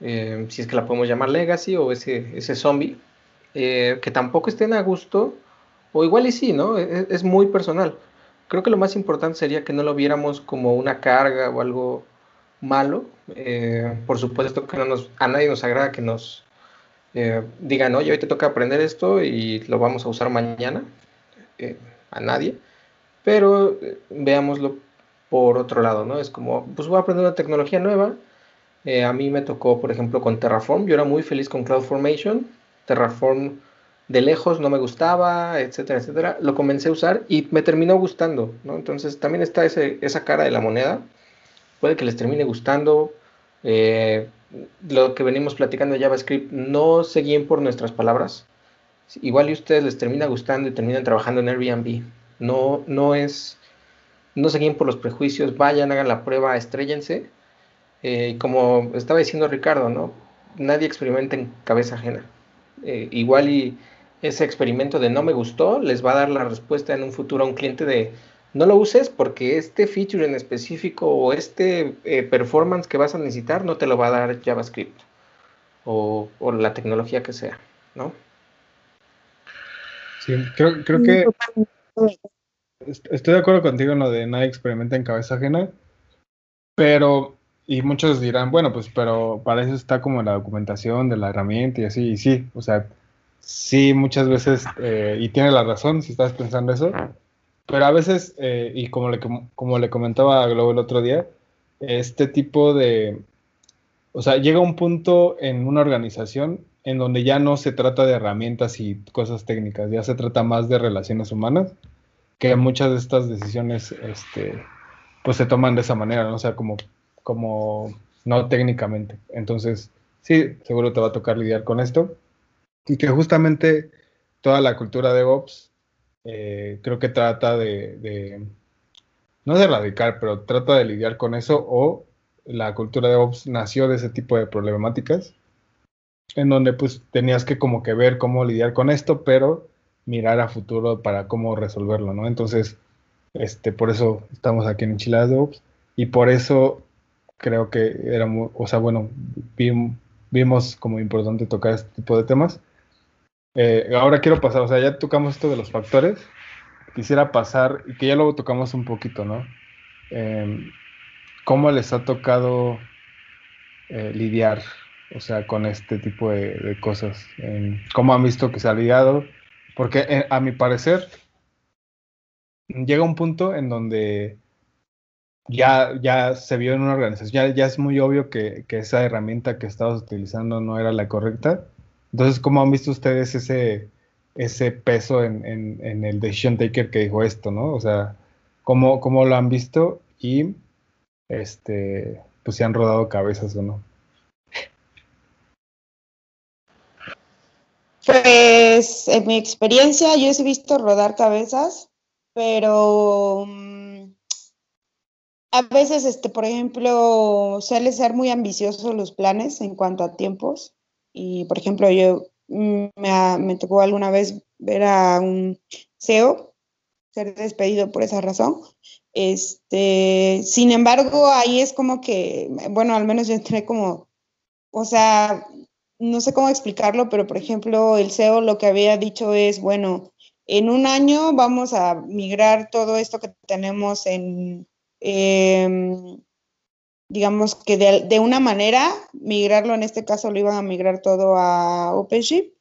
eh, si es que la podemos llamar legacy o ese, ese zombie, que tampoco estén a gusto o igual y sí, ¿no? E, e, es, muy personal. Creo que lo más importante sería que no lo viéramos como una carga o algo malo. Eh, por supuesto que no nos, a nadie nos agrada que nos eh, digan, oye, hoy te toca aprender esto y lo vamos a usar mañana. Eh, a nadie. Pero veámoslo por otro lado, ¿no? Es como, pues voy a aprender una tecnología nueva. a mí me tocó, por ejemplo, con Terraform. Yo era muy feliz con CloudFormation. Terraform de lejos no me gustaba, etcétera, etcétera. Lo comencé a usar y me terminó gustando, ¿no? Entonces también está ese, esa cara de la moneda. Puede que les termine gustando. Eh, lo que venimos platicando de JavaScript, no se guíen por nuestras palabras. Igual y ustedes les termina gustando y terminan trabajando en Airbnb. No, no es, no se guíen por los prejuicios, vayan, hagan la prueba, estrellense. Eh, como estaba diciendo Ricardo, ¿no? Nadie experimenta en cabeza ajena. Eh, igual y ese experimento de no me gustó, les va a dar la respuesta en un futuro a un cliente de no lo uses porque este feature en específico o este eh, performance que vas a necesitar no te lo va a dar JavaScript o, la tecnología que sea, ¿no? Sí, creo, creo que estoy de acuerdo contigo en lo de nadie experimenta en cabeza ajena, pero, y muchos dirán, bueno, pues, pero para eso está como la documentación de la herramienta y así, y sí, o sea, Sí, muchas veces, eh, y tiene la razón si estás pensando eso, pero a veces, eh, y como le, como le comentaba a Globo el otro día, este tipo de, o sea, llega un punto en una organización en donde ya no se trata de herramientas y cosas técnicas, ya se trata más de relaciones humanas, que muchas de estas decisiones, este, pues se toman de esa manera, ¿no? O sea, como, como no técnicamente. Entonces, sí, seguro te va a tocar lidiar con esto. Y que justamente toda la cultura de DevOps eh, creo que trata de, no de erradicar, pero trata de lidiar con eso o la cultura de DevOps nació de ese tipo de problemáticas en donde pues tenías que como que ver cómo lidiar con esto, pero mirar a futuro para cómo resolverlo, ¿no? Entonces, este, por eso estamos aquí en Enchiladas DevOps y por eso creo que era, muy, o sea, bueno, vimos como importante tocar este tipo de temas eh, ahora quiero pasar, o sea, ya tocamos esto de los factores. Quisiera pasar, y que ya luego tocamos un poquito, ¿no? Em, ¿Cómo les ha tocado eh, lidiar, o sea, con este tipo de, cosas? Em, ¿Cómo han visto que se ha lidiado? Porque eh, a mi parecer llega un punto en donde ya, ya se vio en una organización, ya, ya es muy obvio que, que esa herramienta que estabas utilizando no era la correcta entonces, ¿cómo han visto ustedes ese, ese peso en, el decision taker que dijo esto, no? O sea, cómo, cómo lo han visto y este, pues si han rodado cabezas o no. Pues en mi experiencia yo he visto rodar cabezas, pero mm, a veces, este, por ejemplo, suele ser muy ambicioso los planes en cuanto a tiempos. Y, por ejemplo, yo mm, me, me tocó alguna vez ver a un CEO ser despedido por esa razón. Este, sin embargo, ahí es como que, bueno, al menos yo entré como, o sea, no sé cómo explicarlo, pero por ejemplo, el CEO lo que había dicho es, bueno, en un año vamos a migrar todo esto que tenemos en, em, digamos que de, de, una manera, migrarlo, en este caso lo iban a migrar todo a OpenShift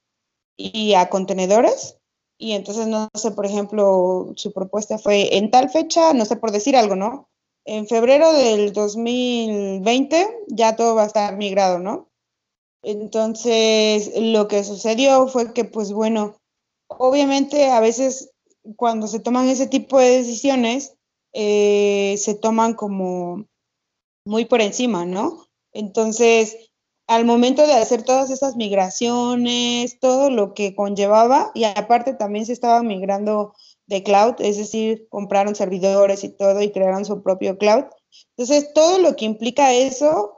y a contenedores. Y entonces, no sé, por ejemplo, su propuesta fue en tal fecha, no sé por decir algo, ¿no? En febrero del 2020 ya todo va a estar migrado, ¿no? Entonces, lo que sucedió fue que, pues bueno, obviamente a veces cuando se toman ese tipo de decisiones, eh, se toman como muy por encima, ¿no? Entonces, al momento de hacer todas esas migraciones, todo lo que conllevaba, y aparte también se estaba migrando de cloud, es decir, compraron servidores y todo y crearon su propio cloud. Entonces, todo lo que implica eso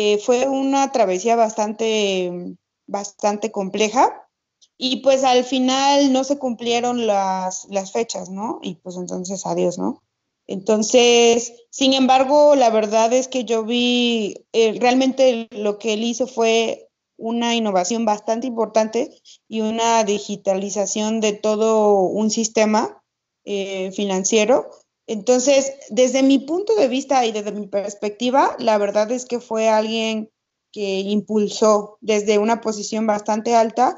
eh, fue una travesía bastante, bastante compleja y pues al final no se cumplieron las, las fechas, ¿no? Y pues entonces adiós, ¿no? Entonces, sin embargo, la verdad es que yo vi, eh, realmente lo que él hizo fue una innovación bastante importante y una digitalización de todo un sistema eh, financiero. Entonces, desde mi punto de vista y desde mi perspectiva, la verdad es que fue alguien que impulsó desde una posición bastante alta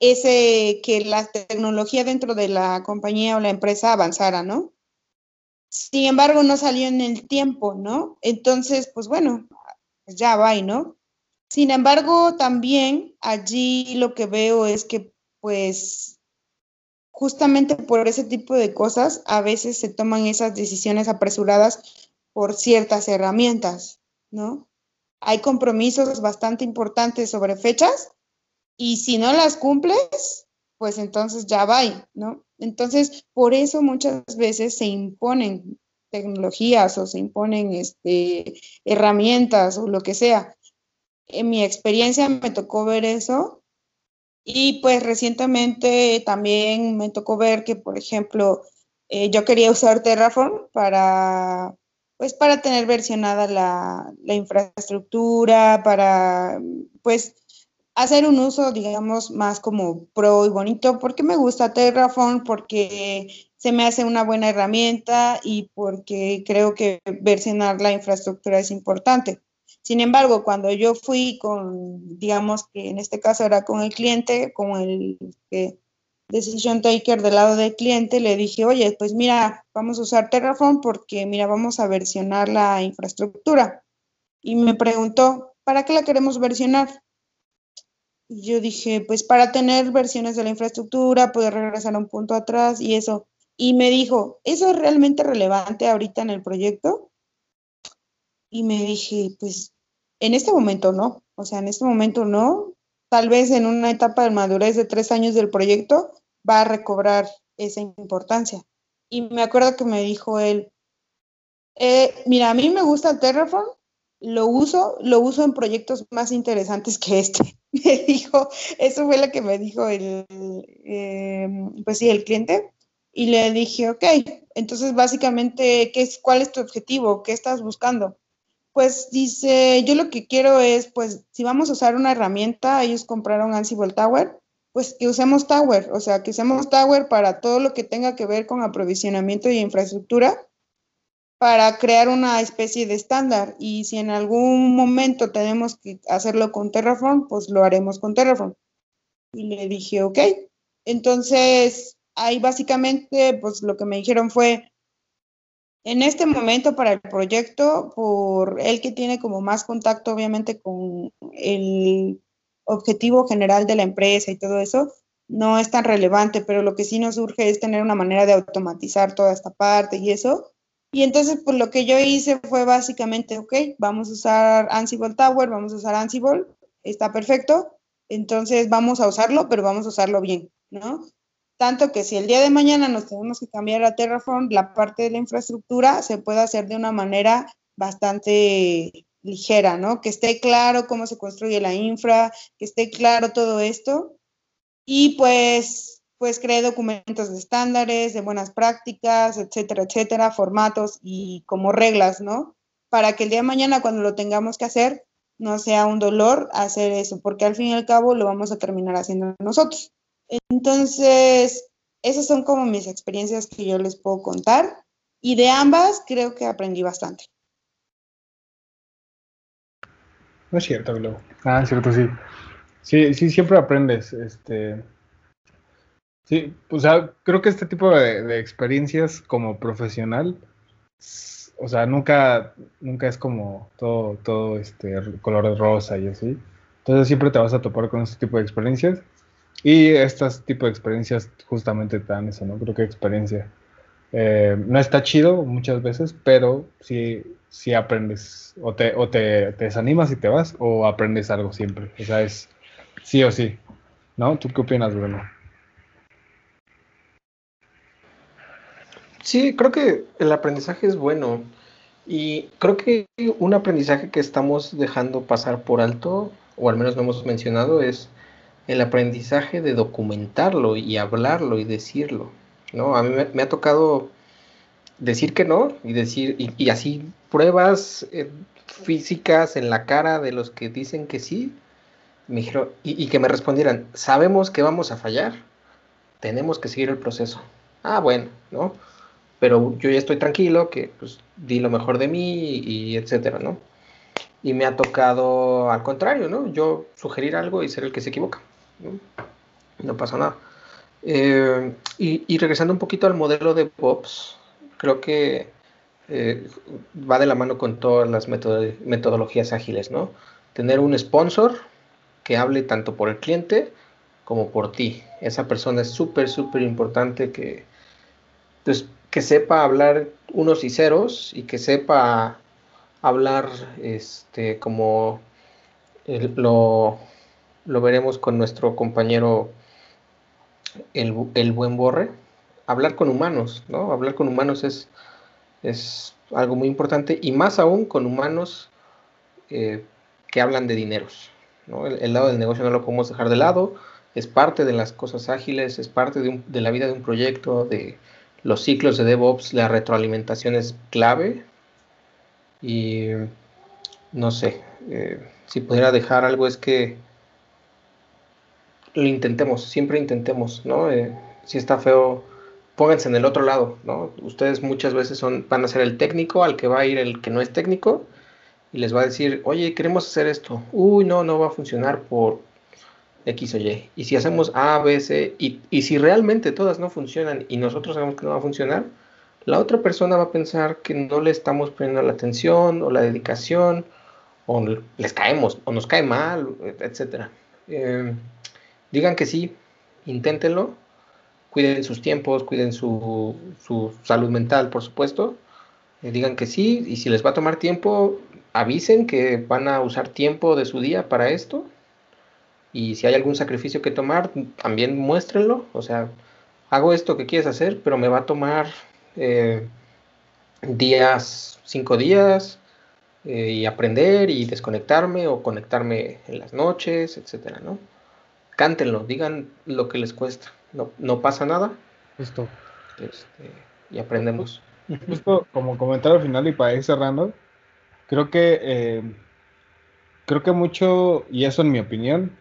ese que la tecnología dentro de la compañía o la empresa avanzara, ¿no? Sin embargo, no salió en el tiempo, ¿no? Entonces, pues bueno, pues ya va, ¿no? Sin embargo, también allí lo que veo es que, pues, justamente por ese tipo de cosas, a veces se toman esas decisiones apresuradas por ciertas herramientas, ¿no? Hay compromisos bastante importantes sobre fechas y si no las cumples, pues entonces ya va, ¿no? Entonces, por eso muchas veces se imponen tecnologías o se imponen este, herramientas o lo que sea. En mi experiencia me tocó ver eso y pues recientemente también me tocó ver que, por ejemplo, eh, yo quería usar Terraform para, pues, para tener versionada la, la infraestructura, para, pues, hacer un uso, digamos, más como pro y bonito, porque me gusta Terraform, porque se me hace una buena herramienta y porque creo que versionar la infraestructura es importante. Sin embargo, cuando yo fui con, digamos que en este caso era con el cliente, con el decision taker del lado del cliente, le dije, oye, pues mira, vamos a usar Terraform porque, mira, vamos a versionar la infraestructura. Y me preguntó, ¿para qué la queremos versionar? yo dije, pues para tener versiones de la infraestructura, poder regresar un punto atrás y eso. Y me dijo, ¿eso es realmente relevante ahorita en el proyecto? Y me dije, pues en este momento no. O sea, en este momento no. Tal vez en una etapa de madurez de tres años del proyecto va a recobrar esa importancia. Y me acuerdo que me dijo él, eh, mira, a mí me gusta Terraform, lo uso, lo uso en proyectos más interesantes que este. Me dijo, eso fue lo que me dijo el, em, pues sí, el cliente. Y le dije, ok, entonces básicamente, ¿qué es, ¿cuál es tu objetivo? ¿Qué estás buscando? Pues dice, yo lo que quiero es, pues, si vamos a usar una herramienta, ellos compraron Ansible Tower, pues que usemos Tower, o sea, que usemos Tower para todo lo que tenga que ver con aprovisionamiento y infraestructura para crear una especie de estándar y si en algún momento tenemos que hacerlo con Terraform, pues lo haremos con Terraform. Y le dije, ok. Entonces, ahí básicamente, pues lo que me dijeron fue, en este momento para el proyecto, por el que tiene como más contacto obviamente con el objetivo general de la empresa y todo eso, no es tan relevante, pero lo que sí nos urge es tener una manera de automatizar toda esta parte y eso Y entonces, pues lo que yo hice fue básicamente, ok, vamos a usar Ansible Tower, vamos a usar Ansible, está perfecto, entonces vamos a usarlo, pero vamos a usarlo bien, ¿no? Tanto que si el día de mañana nos tenemos que cambiar a Terraform, la parte de la infraestructura se puede hacer de una manera bastante ligera, ¿no? Que esté claro cómo se construye la infra, que esté claro todo esto. Y pues, pues cree documentos de estándares, de buenas prácticas, etcétera, etcétera, formatos y como reglas, ¿no? Para que el día de mañana cuando lo tengamos que hacer, no sea un dolor hacer eso, porque al fin y al cabo lo vamos a terminar haciendo nosotros. Entonces, esas son como mis experiencias que yo les puedo contar y de ambas creo que aprendí bastante. No es cierto, Globo. Ah, es cierto, sí. Sí, sí, siempre aprendes. Este. Sí, o sea, creo que este tipo de, de experiencias como profesional, o sea, nunca, nunca es como todo, todo este color de rosa y así. Entonces siempre te vas a topar con este tipo de experiencias. Y estas tipo de experiencias justamente te dan eso, ¿no? Creo que experiencia. Eh, no está chido muchas veces, pero sí, sí aprendes. O, te, o te, te, desanimas y te vas, o aprendes algo siempre. O sea, es sí o sí. ¿No? ¿Tú qué opinas, Bruno? Sí, creo que el aprendizaje es bueno. Y creo que un aprendizaje que estamos dejando pasar por alto, o al menos no hemos mencionado, es el aprendizaje de documentarlo y hablarlo y decirlo. ¿no? A mí me, ha tocado decir que no y decir, y, así pruebas eh, físicas en la cara de los que dicen que sí, me dijeron, y, que me respondieran, sabemos que vamos a fallar, tenemos que seguir el proceso. Ah, bueno, ¿no? Pero yo ya estoy tranquilo, que pues di lo mejor de mí y, etcétera, ¿no? Y me ha tocado al contrario, ¿no? Yo sugerir algo y ser el que se equivoca. No, pasa nada. Eh, y, regresando un poquito al modelo de POPs, creo que eh, va de la mano con todas las metodologías ágiles, ¿no? Tener un sponsor que hable tanto por el cliente como por ti. Esa persona es súper, súper importante que, pues, que sepa hablar unos y ceros y que sepa hablar este, como lo, lo veremos con nuestro compañero el, buen Borre, hablar con humanos, ¿no? Hablar con humanos es, es algo muy importante y más aún con humanos eh, que hablan de dineros, ¿no? El, lado del negocio no lo podemos dejar de lado, es parte de las cosas ágiles, es parte de, de la vida de un proyecto, de los ciclos de DevOps, la retroalimentación es clave y no sé, eh, si pudiera dejar algo es que lo intentemos, siempre intentemos, ¿no? Eh, si está feo, pónganse en el otro lado, ¿no? Ustedes muchas veces son, van a ser el técnico al que va a ir el que no es técnico y les va a decir, oye, queremos hacer esto. Uy, no, no va a funcionar por X o Y. Y si hacemos A, B, C, y, y si realmente todas no funcionan y nosotros sabemos que no va a funcionar, la otra persona va a pensar que no le estamos poniendo la atención o la dedicación, o les caemos, o nos cae mal, etcétera. Eh, digan que sí, inténtenlo, cuiden sus tiempos, cuiden su, salud mental, por supuesto. Eh, digan que sí, y si les va a tomar tiempo, avisen que van a usar tiempo de su día para esto. Y si hay algún sacrificio que tomar, también muéstrenlo. O sea, hago esto que quieres hacer, pero me va a tomar eh, días, cinco días, eh, y aprender y desconectarme o conectarme en las noches, etcétera, ¿no? Cántenlo, digan lo que les cuesta. No, no pasa nada. Justo. Este, y aprendemos. Justo como comentario al final y para ir cerrando, creo que eh, creo que mucho, y eso en mi opinión,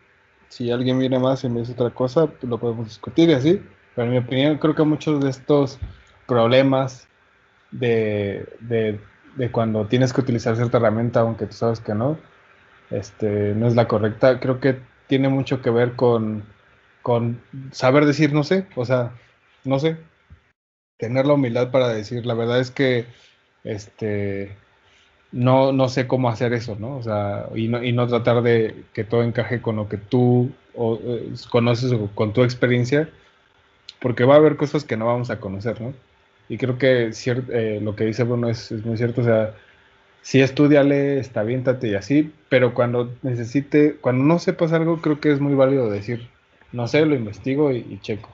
si alguien viene más y me dice otra cosa, lo podemos discutir y así, pero en mi opinión creo que muchos de estos problemas de, de, de cuando tienes que utilizar cierta herramienta, aunque tú sabes que no, este, no es la correcta, creo que tiene mucho que ver con, con saber decir no sé, o sea, no sé, tener la humildad para decir, la verdad es que este no, no sé cómo hacer eso, ¿no? O sea, y no, y no tratar de que todo encaje con lo que tú eh, conoces o con tu experiencia, porque va a haber cosas que no vamos a conocer, ¿no? Y creo que eh, lo que dice Bruno es, muy cierto, o sea, sí estudiale, estaviéntate y así, pero cuando necesite, cuando no sepas algo, creo que es muy válido decir, no sé, lo investigo y, checo.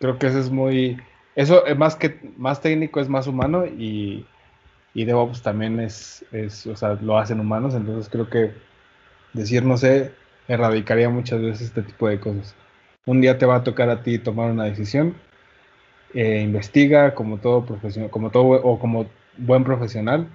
Creo que eso es muy, eso es más que más técnico, es más humano y, y DevOps también es, es, o sea, lo hacen humanos, entonces creo que decir no sé erradicaría muchas veces este tipo de cosas. Un día te va a tocar a ti tomar una decisión, eh, investiga como todo profesional, como todo o como buen profesional.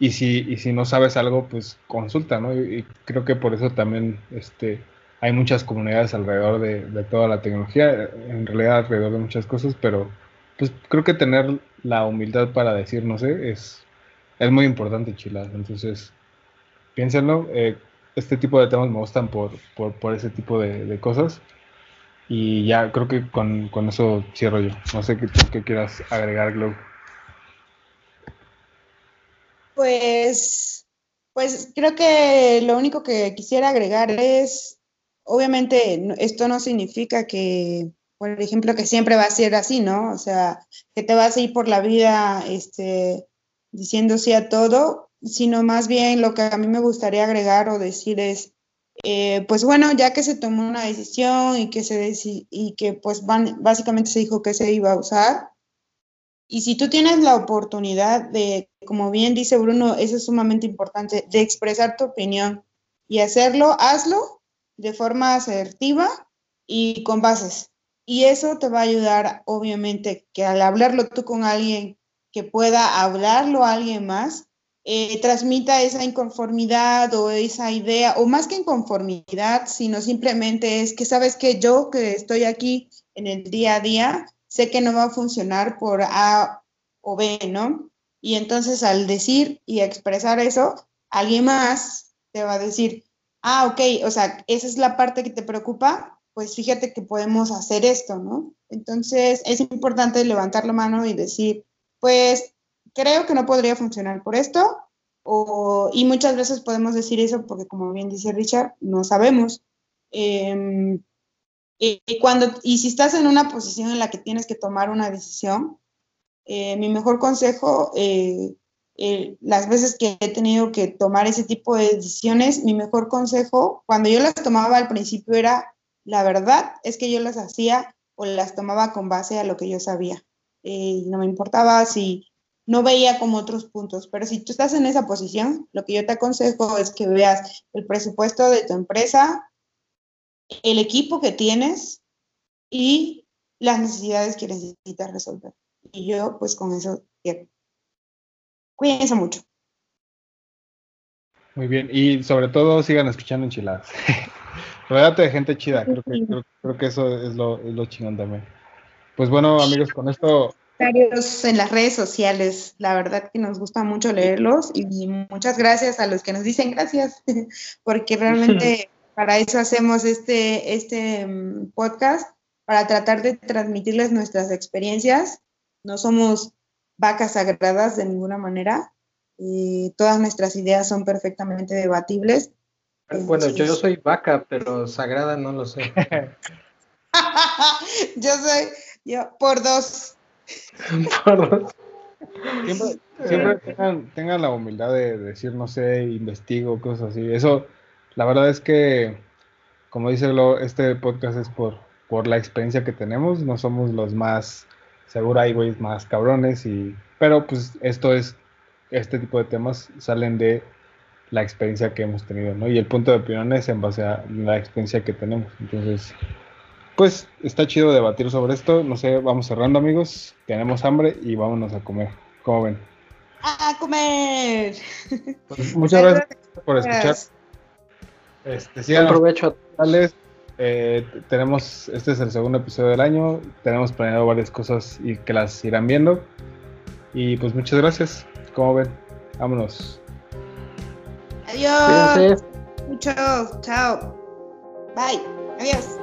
Y si, y si no sabes algo, pues consulta, ¿no? Y, creo que por eso también este, hay muchas comunidades alrededor de, toda la tecnología, en realidad alrededor de muchas cosas, pero pues creo que tener la humildad para decir, no sé, es, es muy importante, chilas. Entonces, piénsenlo. Eh, este tipo de temas me gustan por, por, ese tipo de, cosas. Y ya creo que con, eso cierro yo. No sé qué, quieras agregar, Glow. Pues, pues creo que lo único que quisiera agregar es, obviamente, esto no significa que, por ejemplo, que siempre va a ser así, ¿no? O sea, que te vas a ir por la vida este, diciendo sí a todo, sino más bien lo que a mí me gustaría agregar o decir es, eh, pues bueno, ya que se tomó una decisión y que, se y que pues básicamente se dijo que se iba a usar, y si tú tienes la oportunidad de, como bien dice Bruno, eso es sumamente importante, de expresar tu opinión y hacerlo, hazlo de forma asertiva y con bases. Y eso te va a ayudar, obviamente, que al hablarlo tú con alguien que pueda hablarlo a alguien más, eh, transmita esa inconformidad o esa idea, o más que inconformidad, sino simplemente es que sabes que yo que estoy aquí en el día a día, sé que no va a funcionar por A o B, ¿no? Y entonces al decir y expresar eso, alguien más te va a decir, ah, ok, o sea, esa es la parte que te preocupa, pues fíjate que podemos hacer esto, ¿no? Entonces es importante levantar la mano y decir, pues creo que no podría funcionar por esto, y muchas veces podemos decir eso porque, como bien dice Richard, no sabemos. Em, y, cuando, y si estás en una posición en la que tienes que tomar una decisión, eh, mi mejor consejo, eh, eh, las veces que he tenido que tomar ese tipo de decisiones, mi mejor consejo, cuando yo las tomaba al principio era, la verdad es que yo las hacía o las tomaba con base a lo que yo sabía. no me importaba si no veía como otros puntos. Pero si tú estás en esa posición, lo que yo te aconsejo es que veas el presupuesto de tu empresa, el equipo que tienes y las necesidades que necesitas resolver. Y yo, pues con eso. Cuídense mucho. Muy bien, y sobre todo sigan escuchando enchiladas. Rodeate de gente chida, creo que, creo, que eso es lo, es lo chingón también. Pues bueno, amigos, con esto en las redes sociales. La verdad que nos gusta mucho leerlos y muchas gracias a los que nos dicen gracias, porque realmente para eso hacemos este, este mm, podcast, para tratar de transmitirles nuestras experiencias. No somos vacas sagradas de ninguna manera. y todas nuestras ideas son perfectamente debatibles. Bueno, yo, yo soy vaca, pero sagrada no lo sé. yo soy, yo, por dos. siempre, tengan, la humildad de decir, no sé, investigo, cosas así. Eso, la verdad es que, como dice este podcast es por, por la experiencia que tenemos. No somos los más, seguro hay güeyes más cabrones, y, pero pues esto es, este tipo de temas salen de la experiencia que hemos tenido, ¿no? Y el punto de opinión es en base a la experiencia que tenemos. Entonces, pues está chido debatir sobre esto. No sé, vamos cerrando, amigos. Tenemos hambre y vámonos a comer. ¿Cómo ven? ¡A comer! Pues, muchas gracias por escuchar. Este, sigan provecho eh, tenemos, este es el segundo episodio del año. Tenemos planeado varias cosas y que las irán viendo. Y pues muchas gracias. ¿Cómo ven? Vámonos. Adiós. Mucho. Chao. Bye. Adiós.